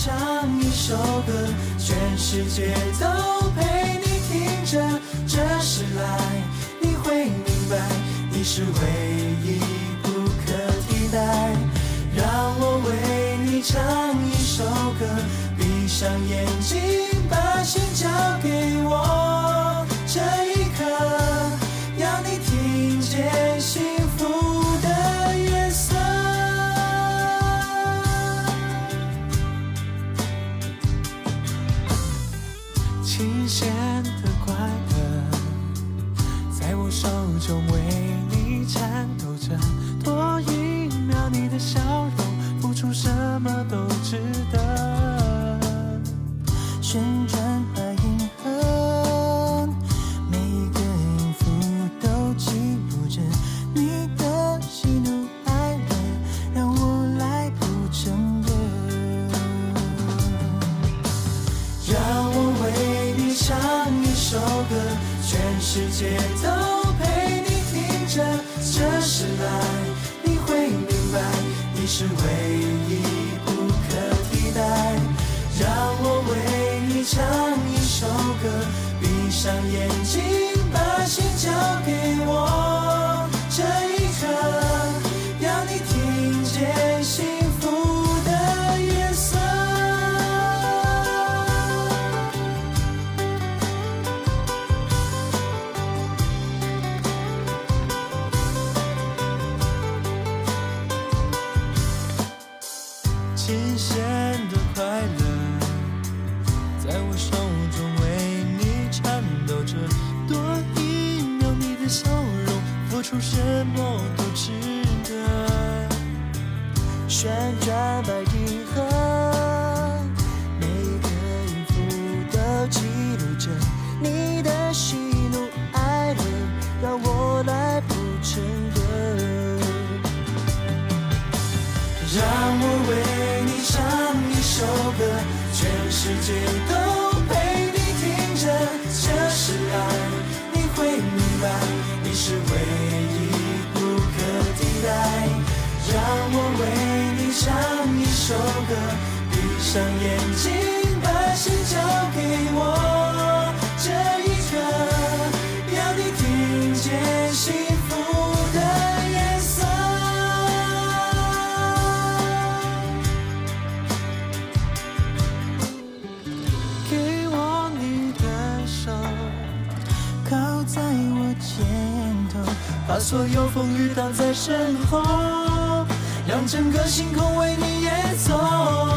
唱一首歌全世界都陪你听着这是爱你会明白你是唯一不可替代。让我为你唱一首歌闭上眼睛。闭上眼睛把心交给我这一刻要你听见幸福的颜色。给我你的手靠在我肩头把所有风雨挡在身后让整个星空为你演奏。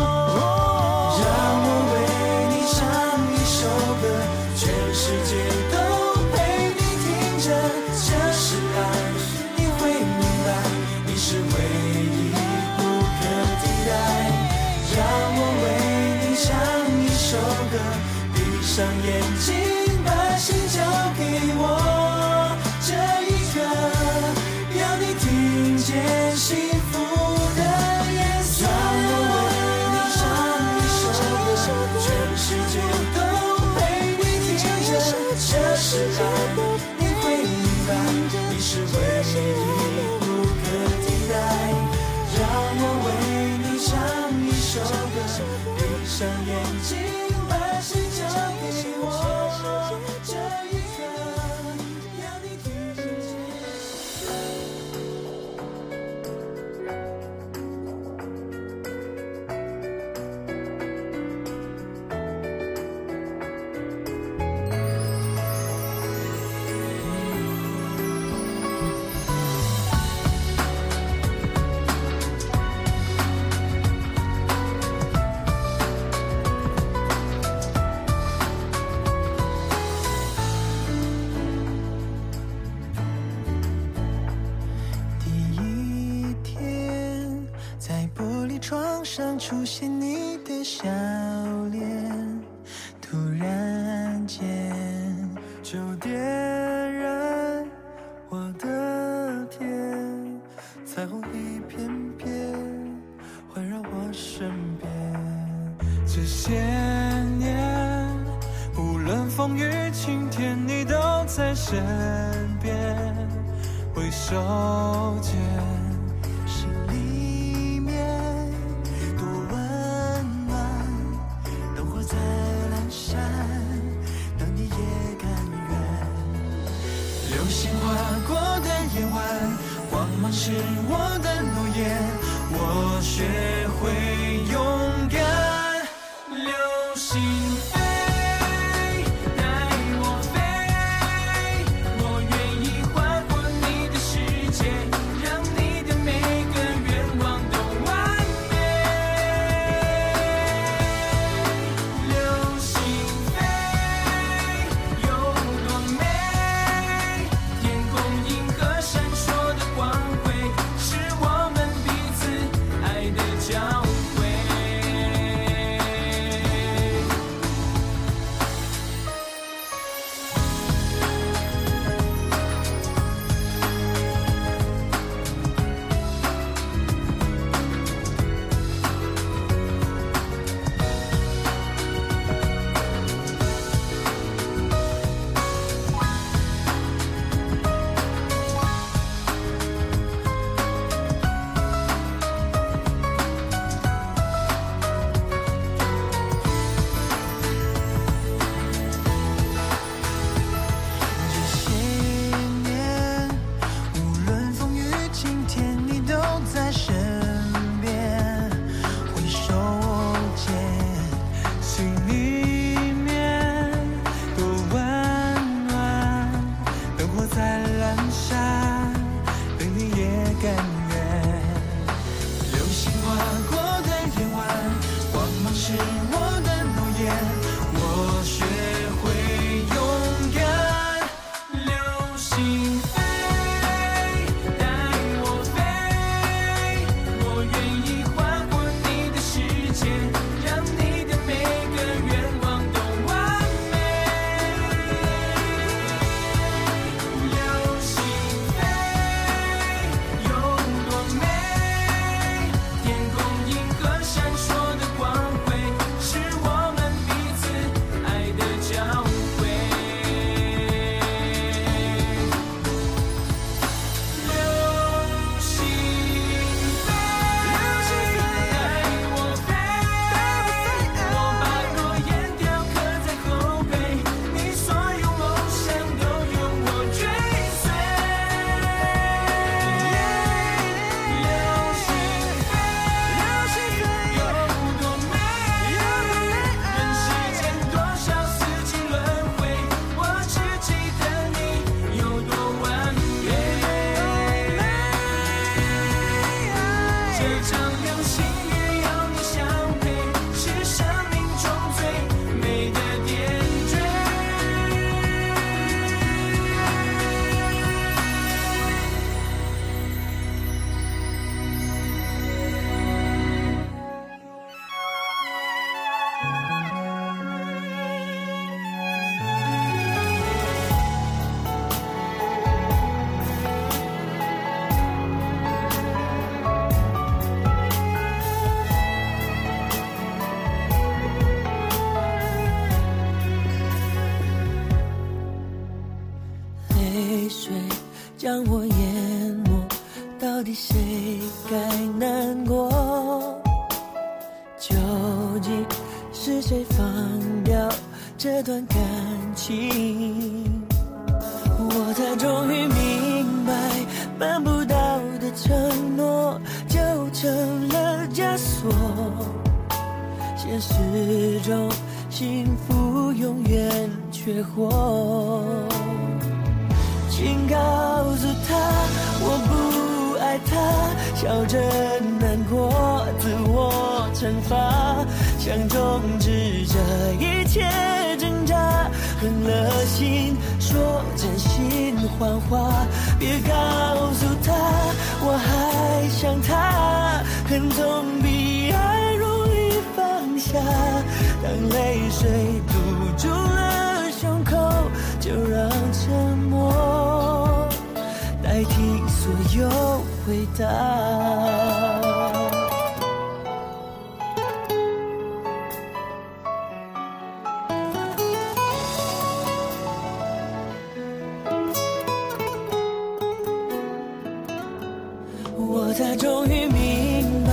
终于明白，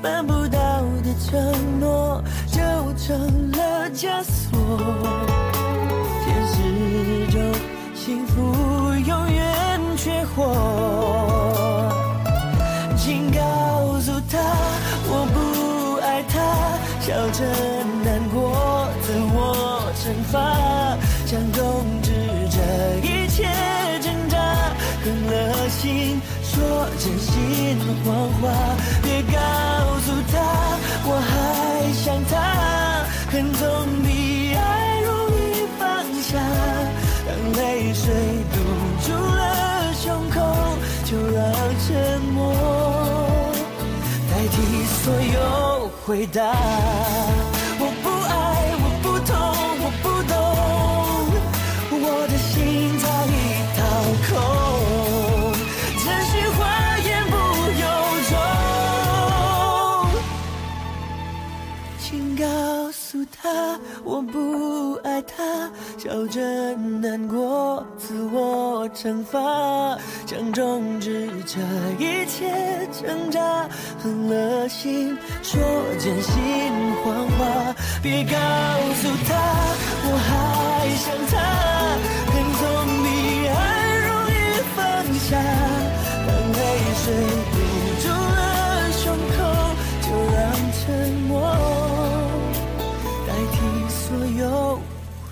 办不到的承诺就成了枷锁。现实中，幸福永远缺货。请告诉他，我不爱他，笑着难过，自我惩罚，真心谎话，别告诉他我还想他，恨总比爱容易放下，当泪水堵住了胸口，就让沉默代替所有回答。我不爱他，笑着难过，自我惩罚，想终止这一切挣扎，狠了心说真心谎话，别告诉他我还想他，恨总比爱容易放下，当泪水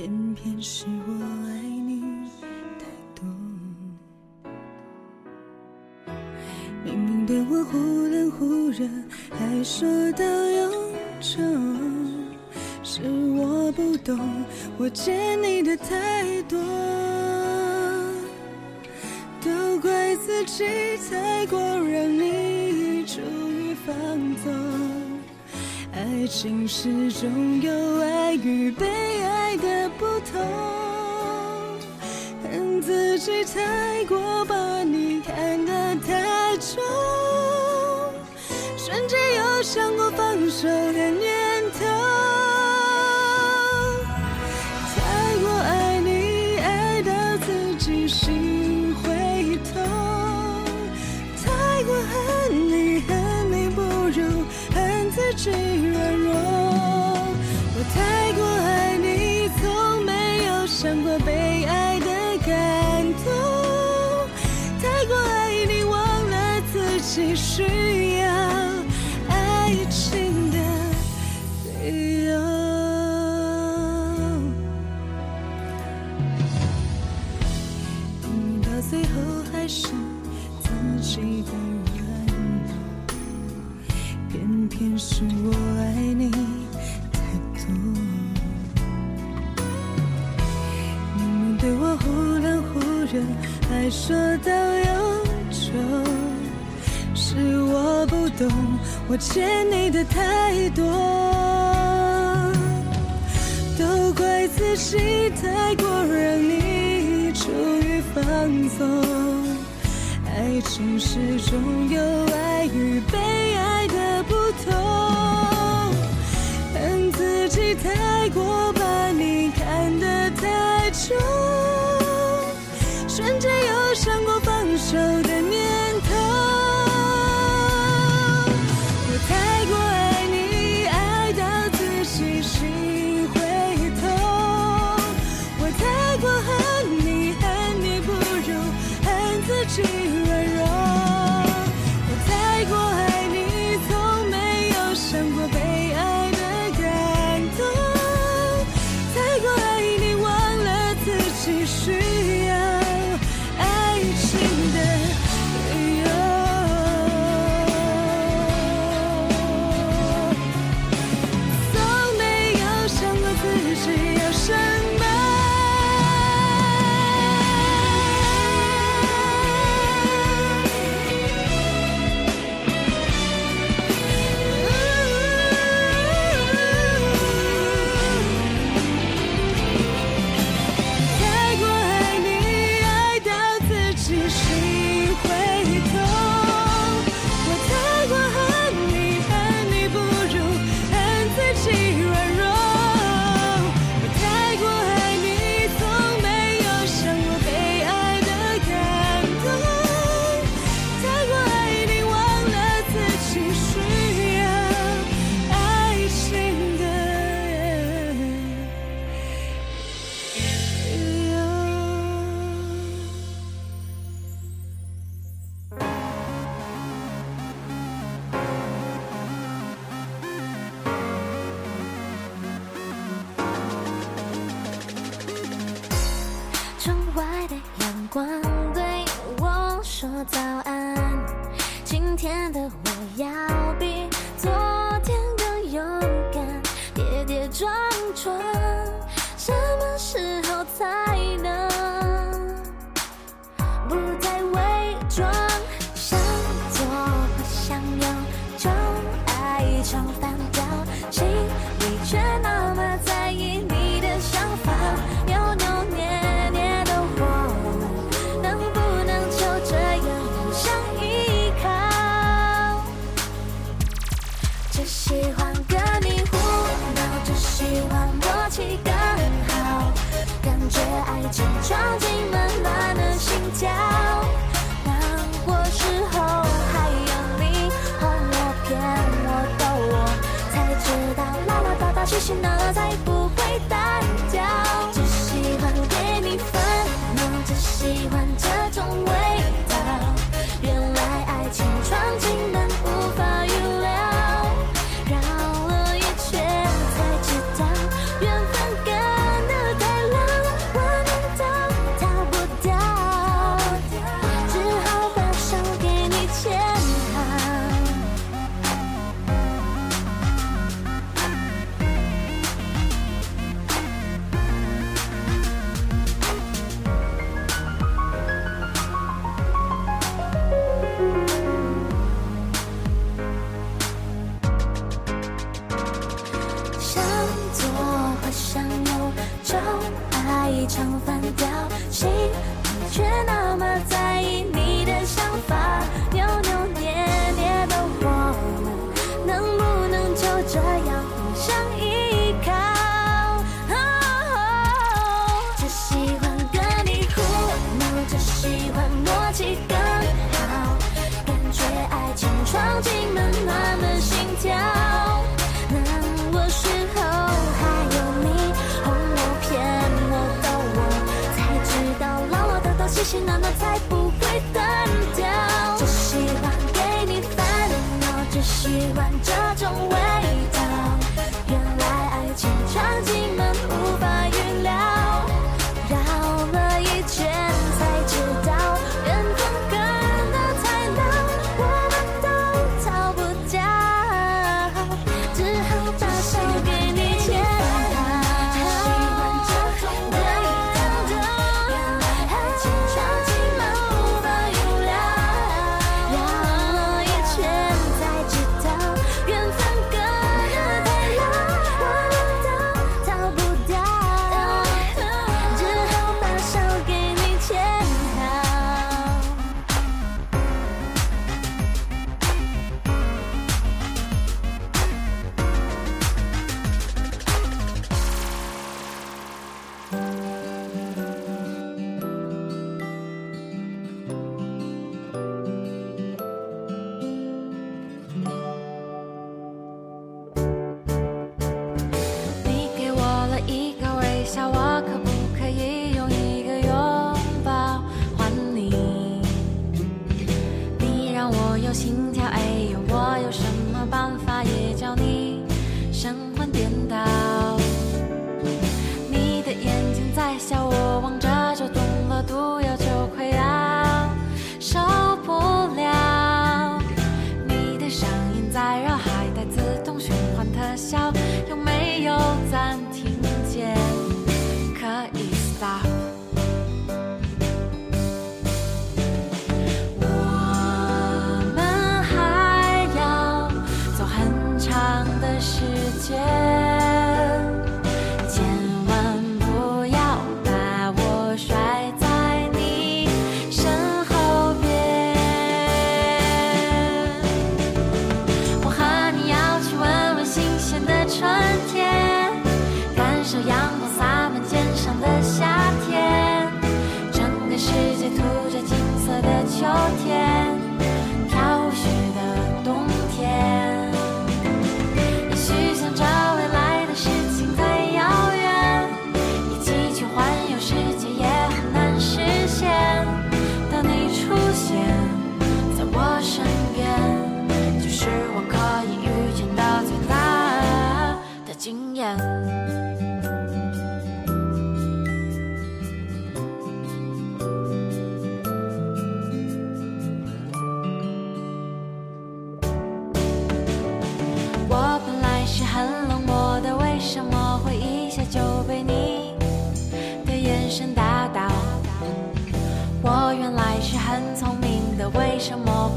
偏偏是我爱你太多。明明对我忽冷忽热，还说到永久，是我不懂，我欠你的太多。都怪自己太过让你终于放纵，爱情始终有爱与被爱痛，恨自己太过把你看得太重，瞬间有想过放手的念我欠你的太多，都怪自己太过让你处于放纵，爱情始终有爱与被。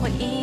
Mình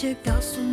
却告诉你。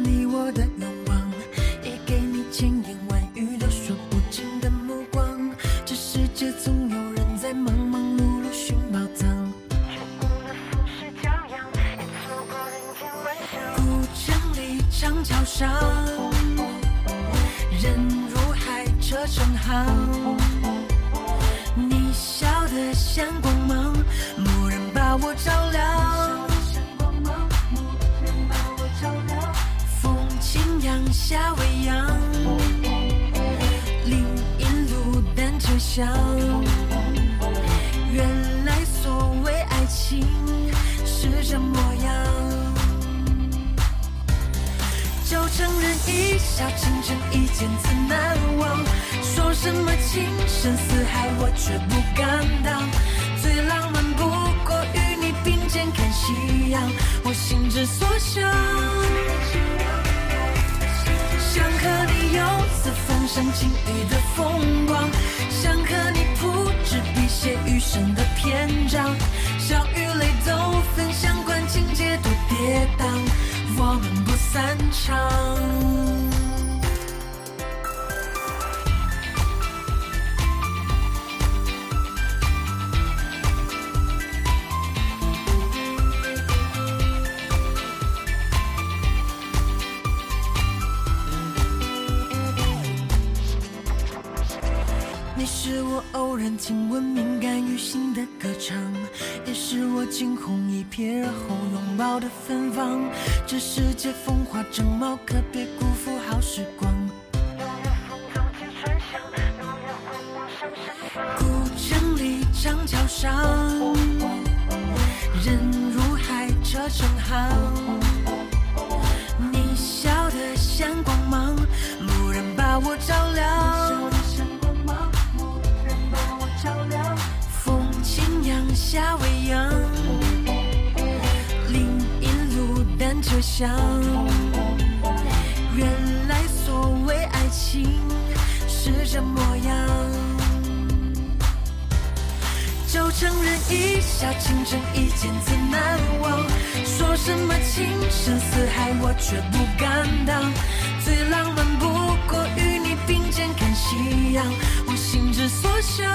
讯号，你笑得像光芒，蓦然把我照亮。风轻扬，夏未央，林荫路单车响。原来所谓爱情是这模样。不承认一下倾城一见自难忘，说什么情深似海我却不敢当。最浪漫不过与你并肩看夕阳，我心之所向，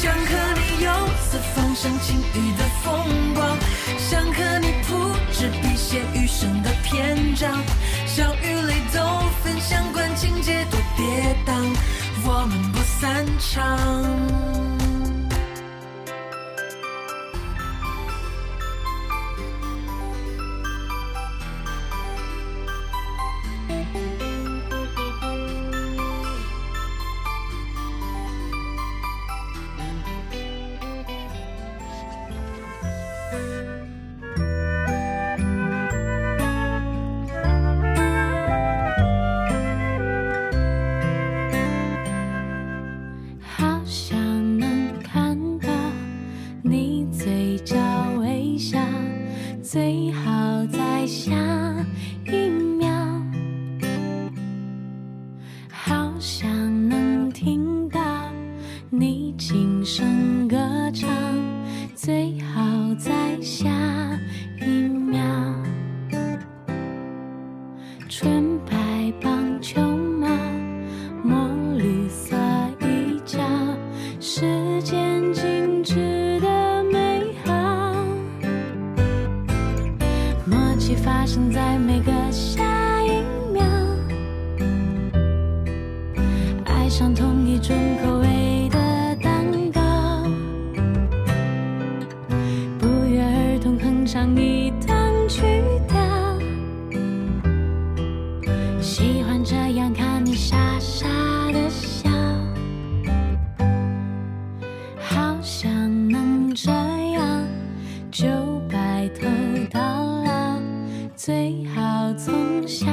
想和你游四方赏晴雨的风光，想和你铺纸笔写余生的篇章，笑与泪都分享，管情节多跌宕。我们不散场。就白头到老最好从下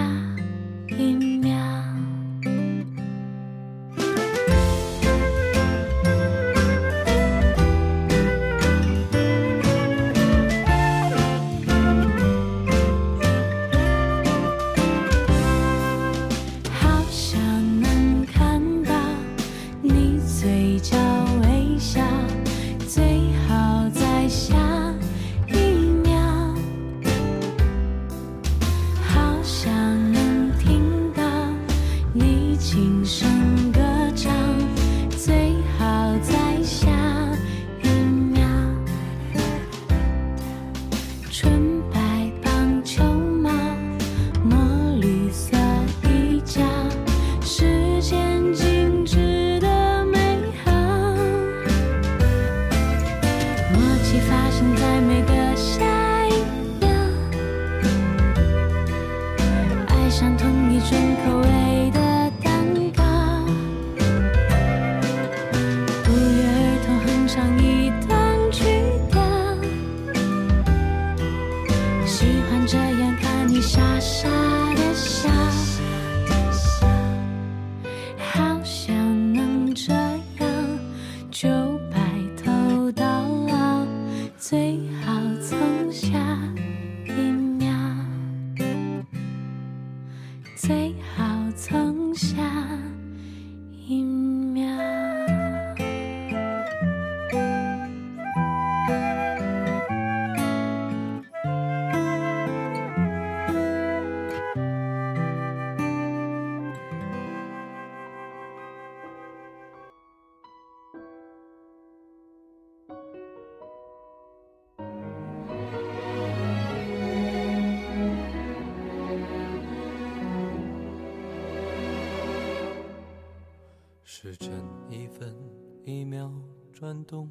动，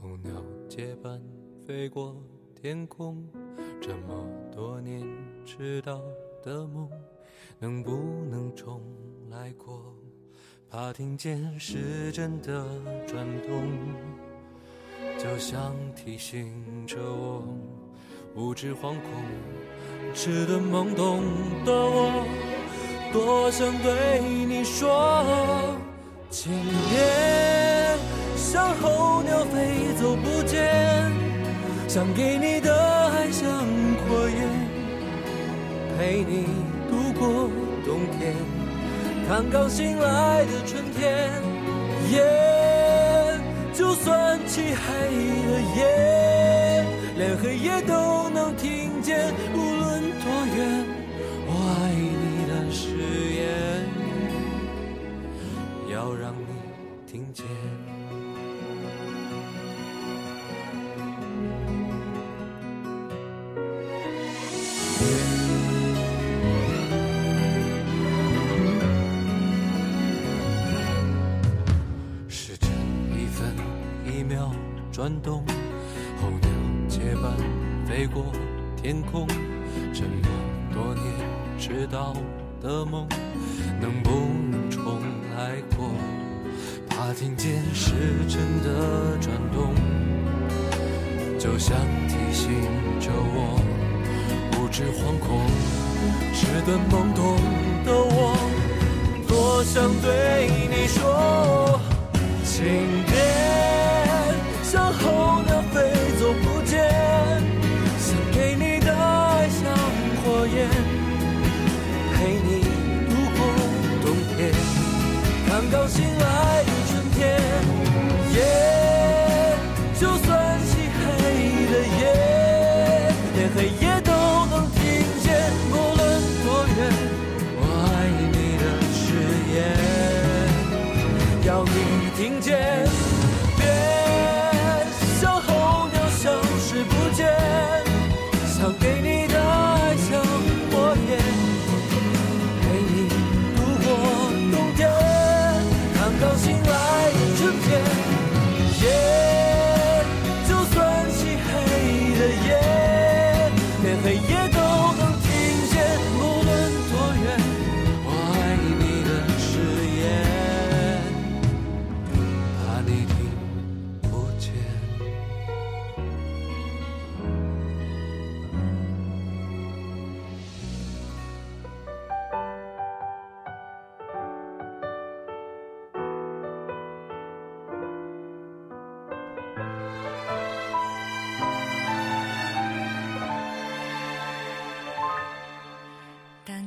候鸟结伴飞过天空。这么多年迟到的梦，能不能重来过？怕听见时针的转动，就像提醒着我，无知惶恐、迟钝懵懂的我，多想对你说，请别像候鸟飞走不见，想给你的爱像火焰，陪你度过冬天。看刚醒来的春天，夜就算漆黑的夜，连黑夜都能听见。无论多远，我爱你的誓言，要让转动，候鸟结伴飞过天空。这么多年迟到的梦，能不能重来过？怕听见时针的转动，就像提醒着我，无知惶恐、迟钝懵懂的我。多想对你说，请别像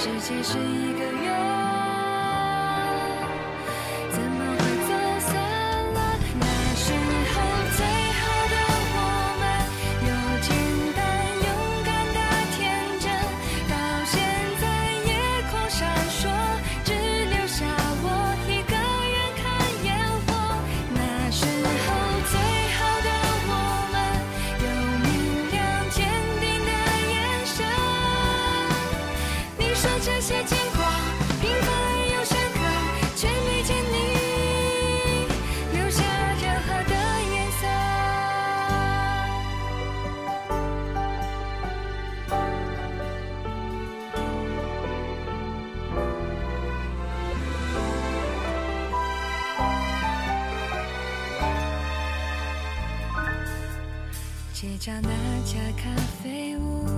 世界是一个到那家咖啡屋，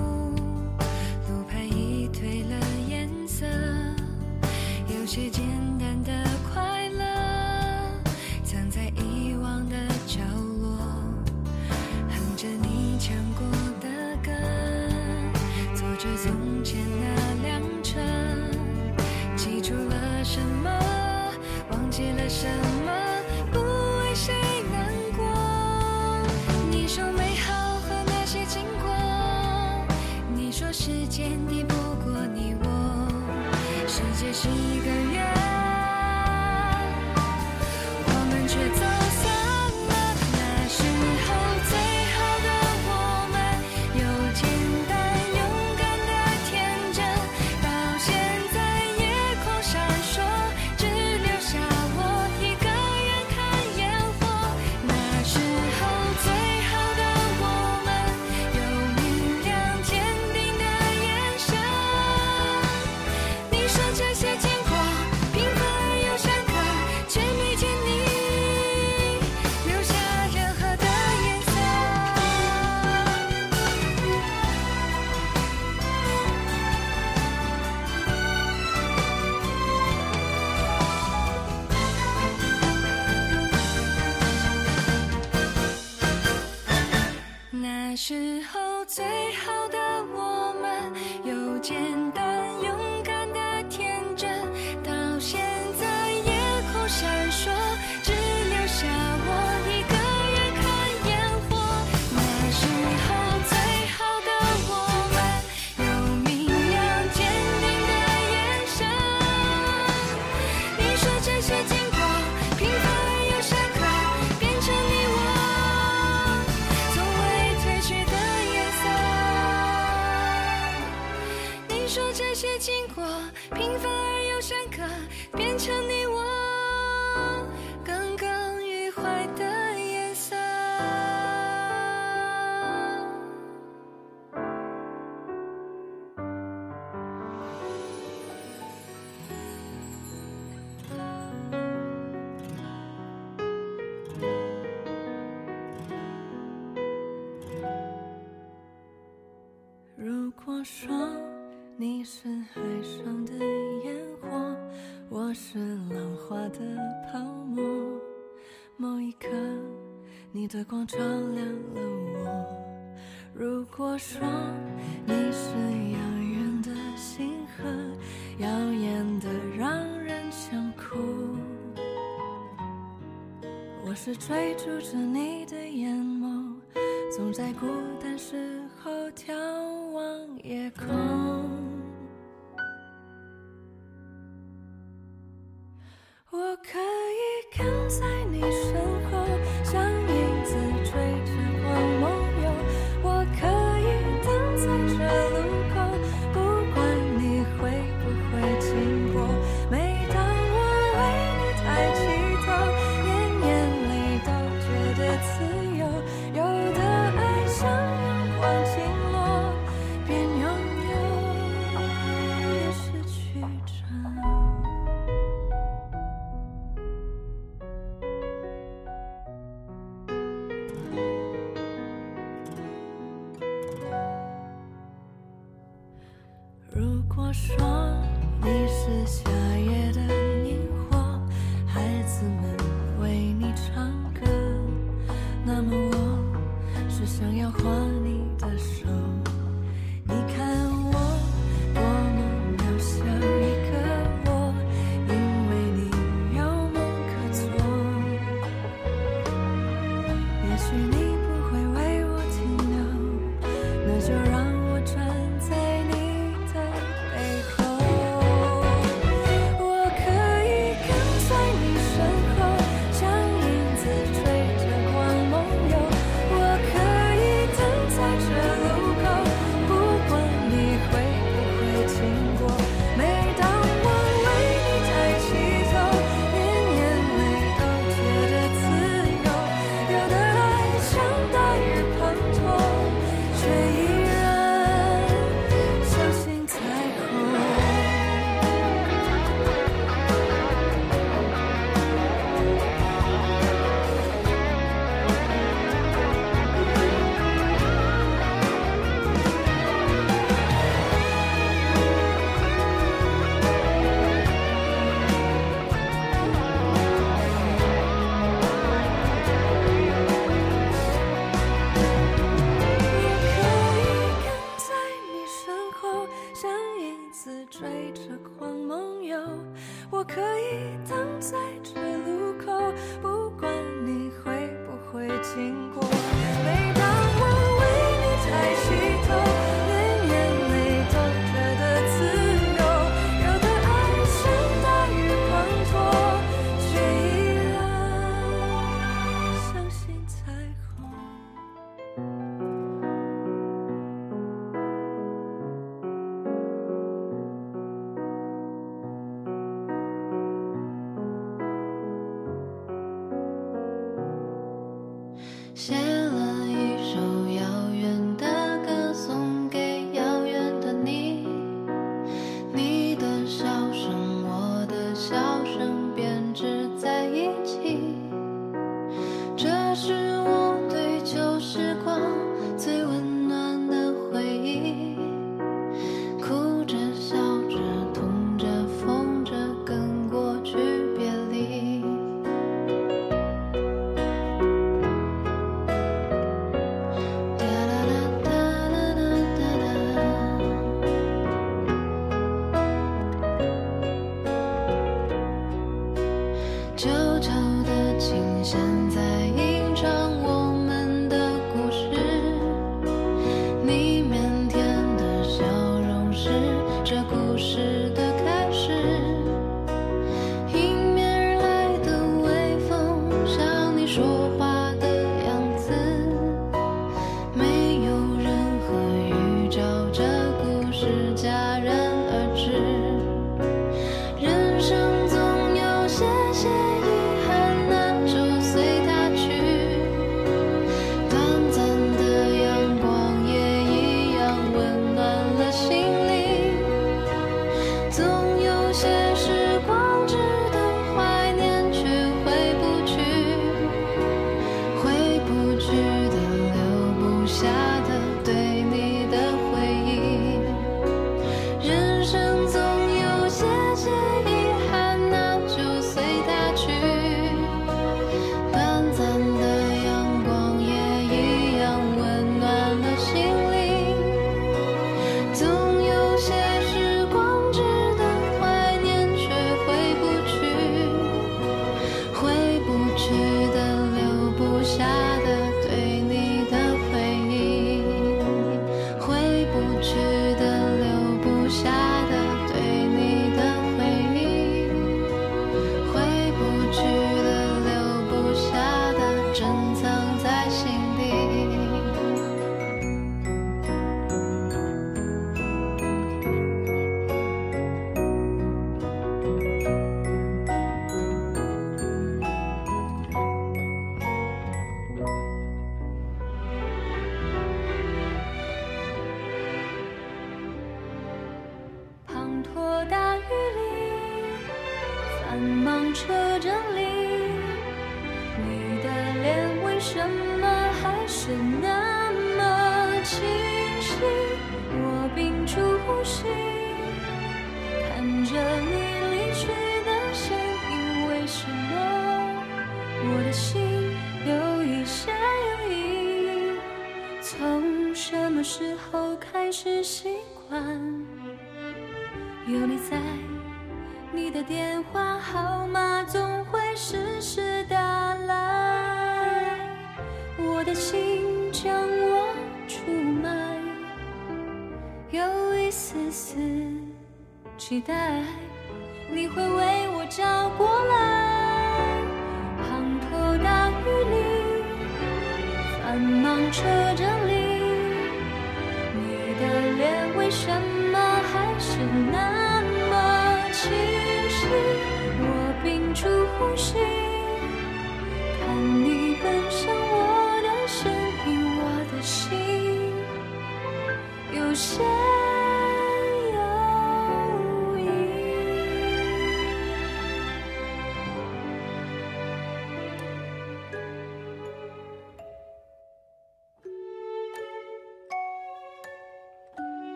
我说你是遥远的星河，耀眼的让人想哭。我是追逐着你的眼眸，总在孤单时候眺望夜空。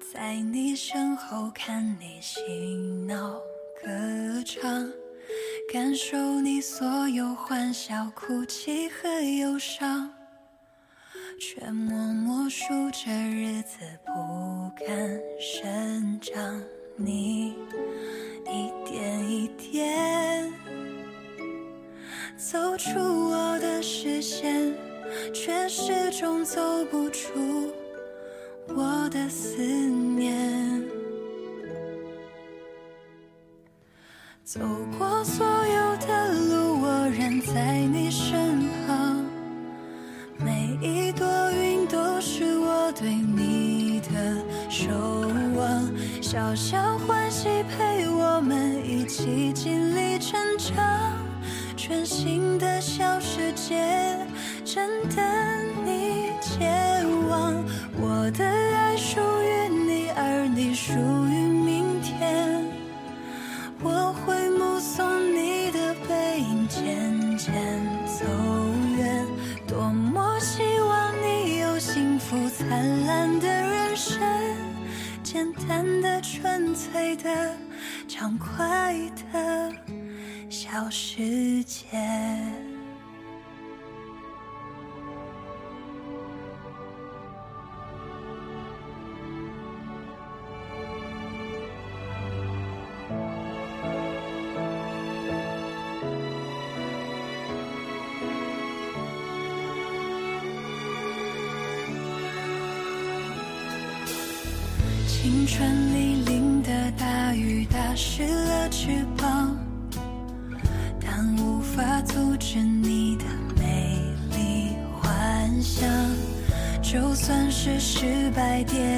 在你身后看你嬉闹歌唱，感受你所有欢笑、哭泣和忧伤，却默默数着日子不敢生长。你一点一点走出我的视线，却始终走不出。我的思念走过所有的路，我仍在你身旁。每一朵云都是我对你的守望，小小花。白天。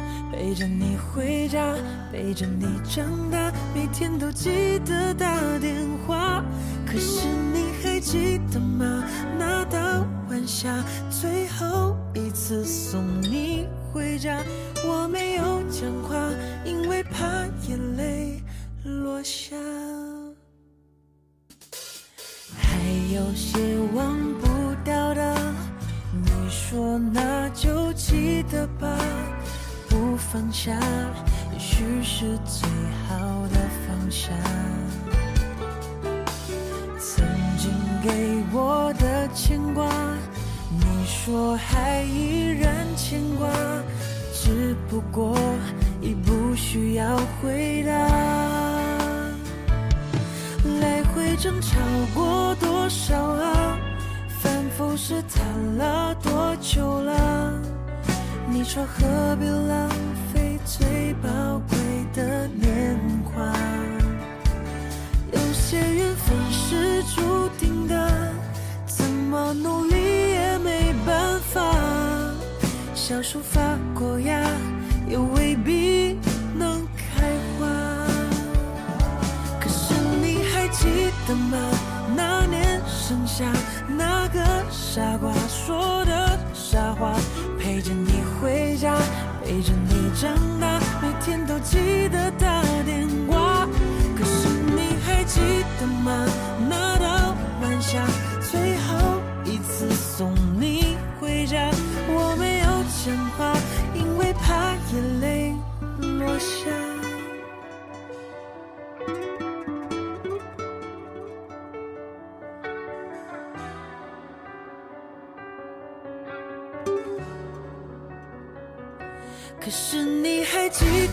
陪着你回家，陪着你长大，每天都记得打电话。可是你还记得吗？那道晚霞，最后一次送你回家，我没有讲话，因为怕眼泪落下。还有些忘不掉的，你说那就记得吧，放下，也许是最好的放下。曾经给我的牵挂，你说还依然牵挂，只不过已不需要回答。来回争吵过多少啊？反复试探了多久了？你说何必浪费最宝贵的年华？有些缘分是注定的，怎么努力也没办法。小树发过芽，也未必能开花。可是你还记得吗？那年盛夏，那个傻瓜说的傻话，陪着你回家，陪着长大，每天都记得打电话。可是你还记得吗？那道晚霞，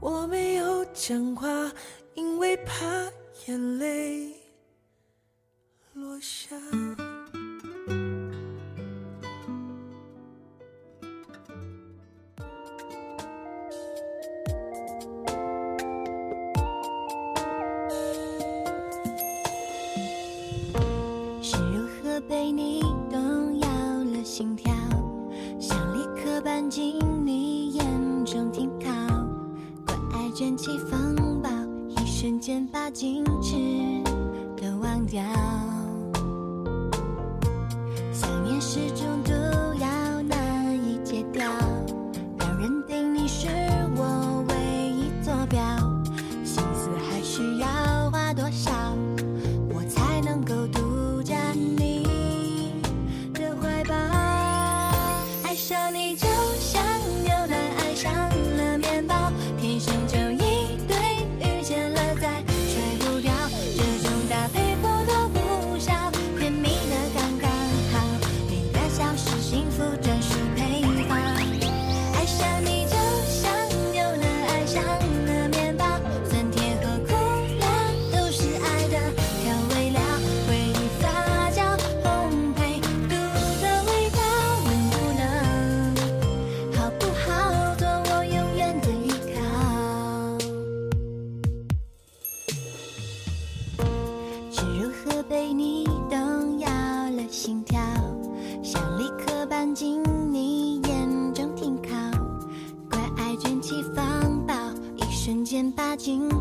我没有讲话，因为怕眼泪落下。一瞬间把矜持都忘掉。间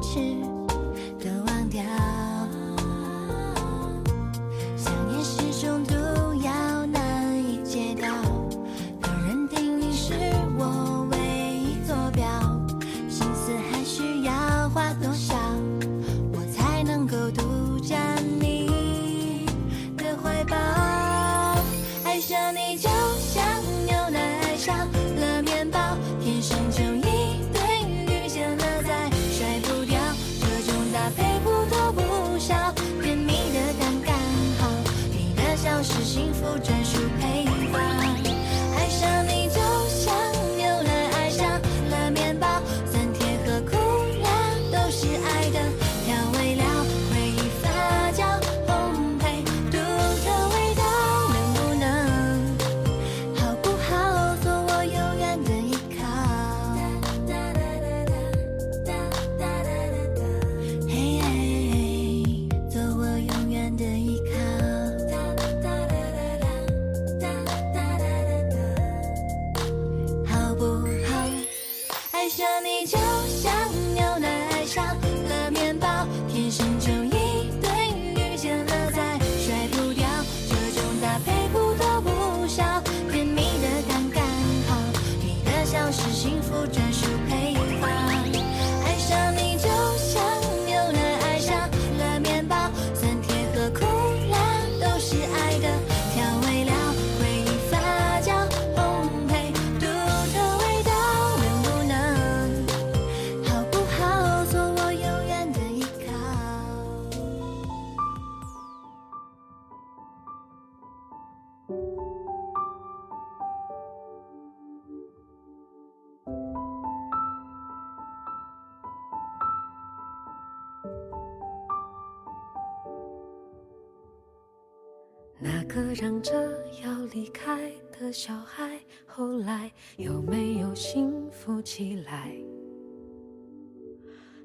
想着要离开的小孩，后来有没有幸福起来？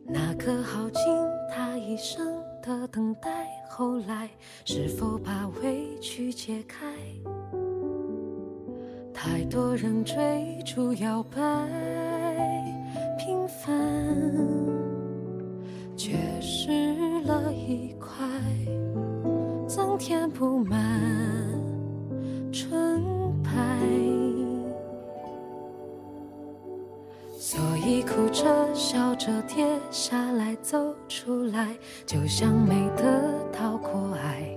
那个耗尽他一生的等待，后来是否把委屈解开？太多人追逐摇摆，平凡，缺失了一块。增添不满纯白，所以哭着笑着跌下来，走出来，就像没得到过爱。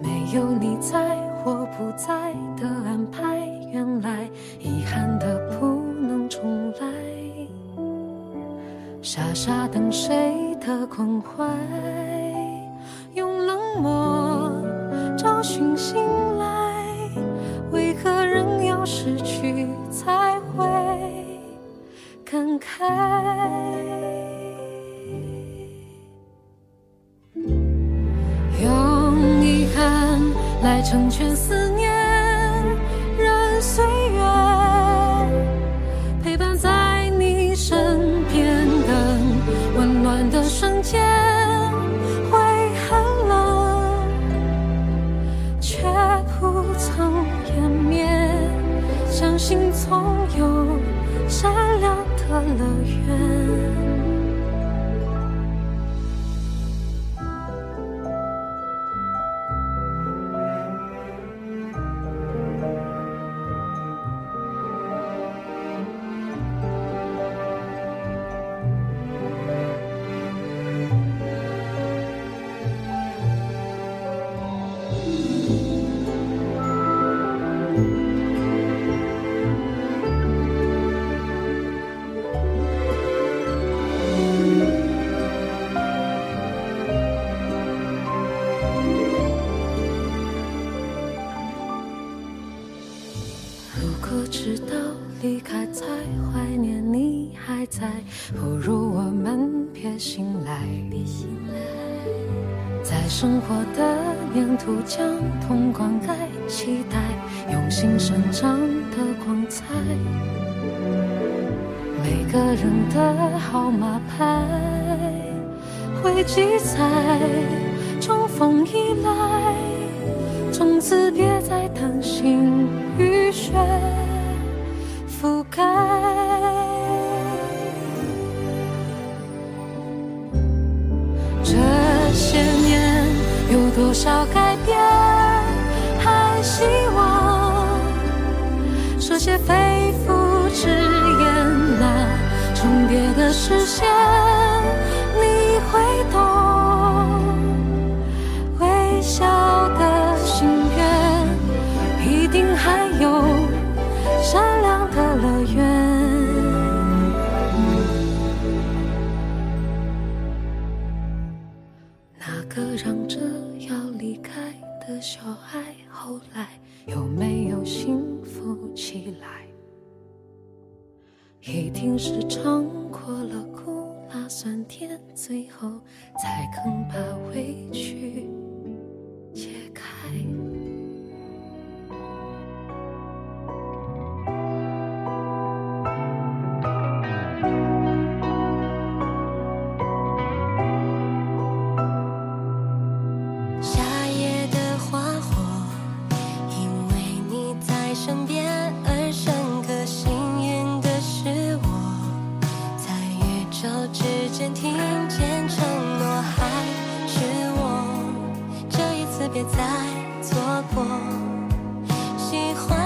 没有你在或不在的安排，原来遗憾的不能重来。傻傻等谁的关怀？用冷漠找寻信赖，为何人要失去才会感慨？用遗憾来成全思念，任岁月相信总有善良的乐园。我的沿途将痛灌溉，期待用心生长的光彩。每个人的号码牌会记载，重逢以来。实现爱错过喜欢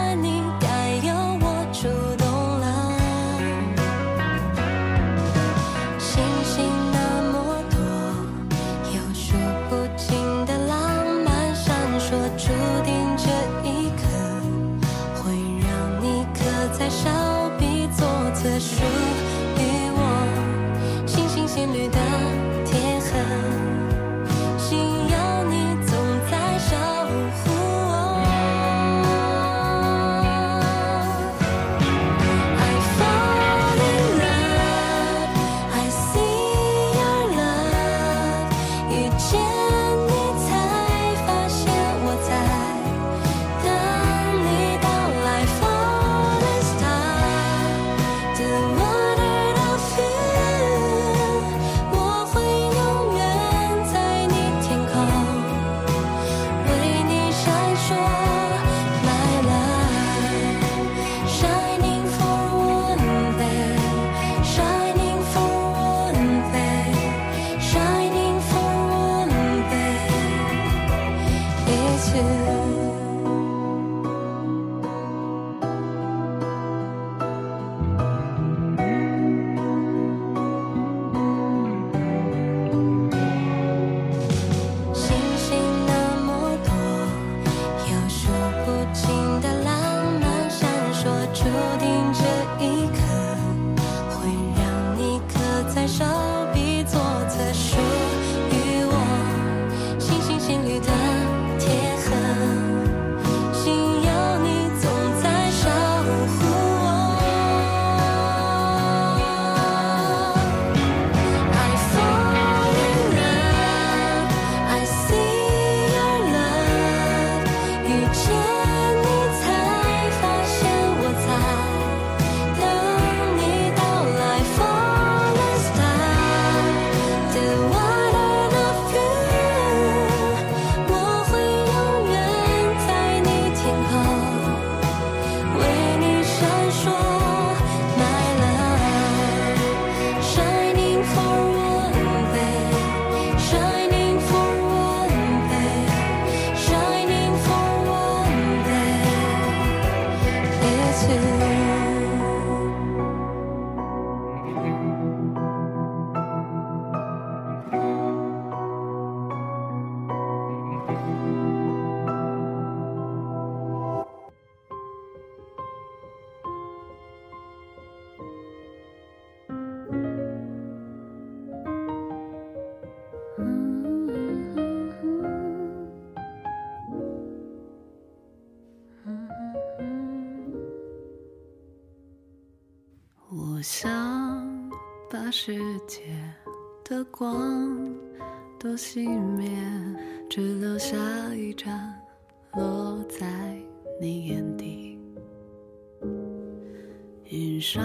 世界的光都熄灭，只留下一盏落在你眼底。云上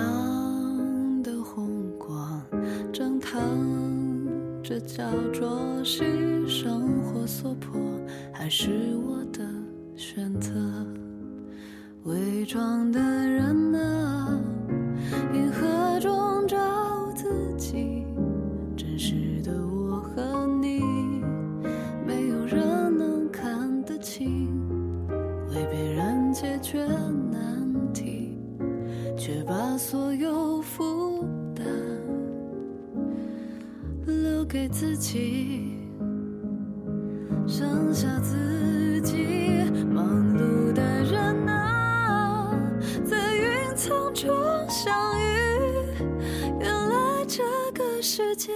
的红光蒸腾着，叫做牺牲或所迫，还是我的选择？伪装的人啊，银河中。给自己剩下自己忙碌的人啊在云层中相遇原来这个世界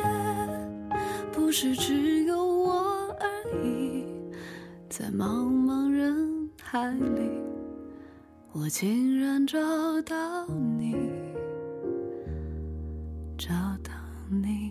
不是只有我而已。在茫茫人海里我竟然找到你。找到你。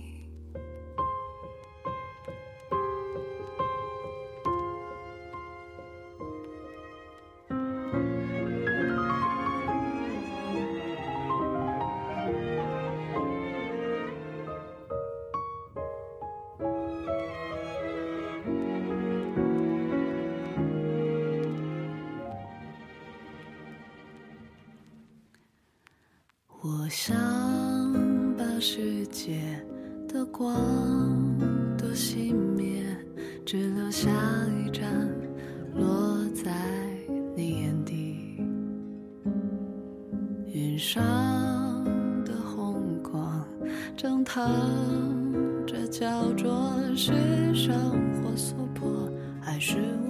扛着胶着，是生活所迫，还是？